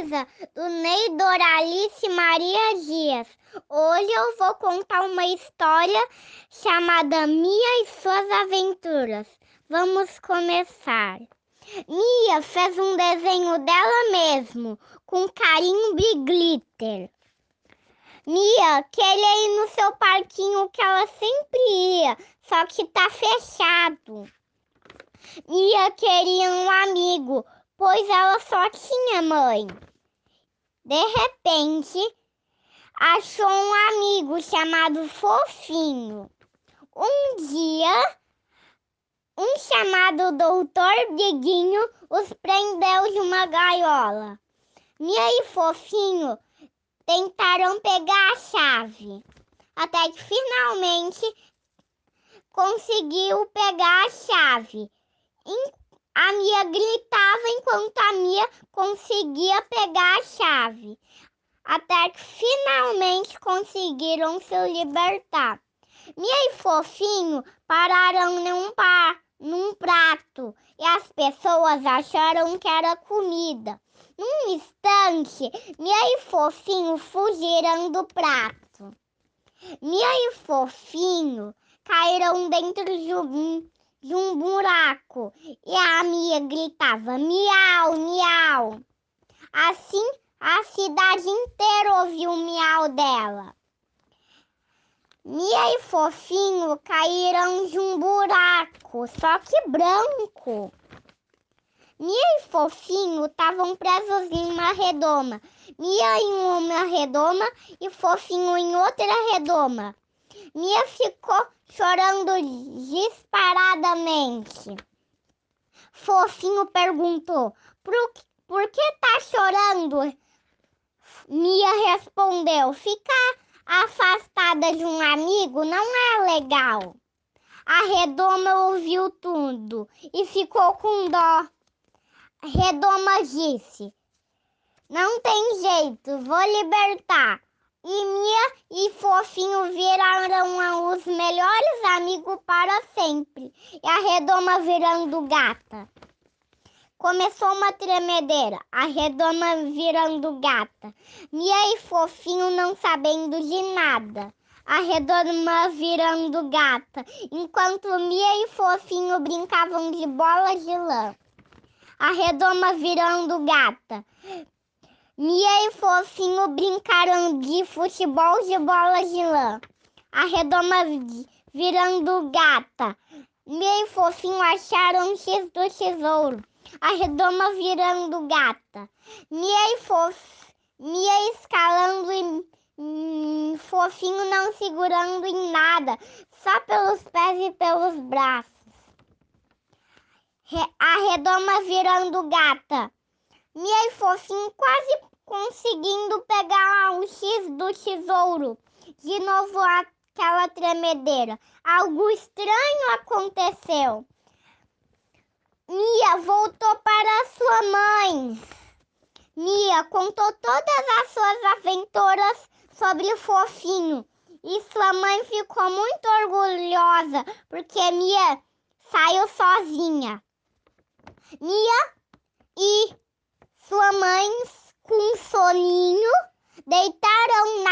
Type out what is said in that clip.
do Ney Doralice Maria Dias. Hoje eu vou contar uma história chamada Mia e suas aventuras. Vamos começar. Mia fez um desenho dela mesmo, com carimbo e glitter. Mia queria ir no seu parquinho que ela sempre ia, só que tá fechado. Mia queria um amigo, pois ela só tinha mãe. De repente, achou um amigo chamado Fofinho. Um dia, um chamado Doutor Biguinho os prendeu de uma gaiola. Mia e Fofinho tentaram pegar a chave, até que finalmente conseguiu pegar a chave. A Mia gritava enquanto a Mia conseguia pegar a chave, até que finalmente conseguiram se libertar. Mia e Fofinho pararam num, par, num prato e as pessoas acharam que era comida. Num instante, Mia e Fofinho fugiram do prato. Mia e Fofinho caíram dentro de um de um buraco e a Mia gritava miau, miau. Assim a cidade inteira ouviu o miau dela. Mia e Fofinho caíram de um buraco, só que branco. Mia e Fofinho estavam presos em uma redoma. Mia em uma redoma e Fofinho em outra redoma. Mia ficou chorando disparadamente. Fofinho perguntou: por, por que tá chorando? Mia respondeu: ficar afastada de um amigo não é legal. A Redoma ouviu tudo e ficou com dó. Redoma disse: Não tem jeito, vou libertar. E Mia Fofinho viraram os melhores amigos para sempre. E a Redoma virando gata. Começou uma tremedeira, a Redoma virando gata. Mia e Fofinho não sabendo de nada. A Redoma virando gata, enquanto Mia e Fofinho brincavam de bola de lã. A Redoma virando gata. Mia e Fofinho brincaram de futebol de bola de lã. A redoma virando gata. Mia e Fofinho acharam um X do tesouro. A redoma virando gata. Mia e Fof... Mia escalando e hum, Fofinho não segurando em nada, só pelos pés e pelos braços. A redoma virando gata. Mia e Fofinho quase conseguindo pegar o X do tesouro. De novo aquela tremedeira. Algo estranho aconteceu. Mia voltou para sua mãe. Mia contou todas as suas aventuras sobre o fofinho. E sua mãe ficou muito orgulhosa porque Mia saiu sozinha. Mia e sua mãe com soninho, deitaram na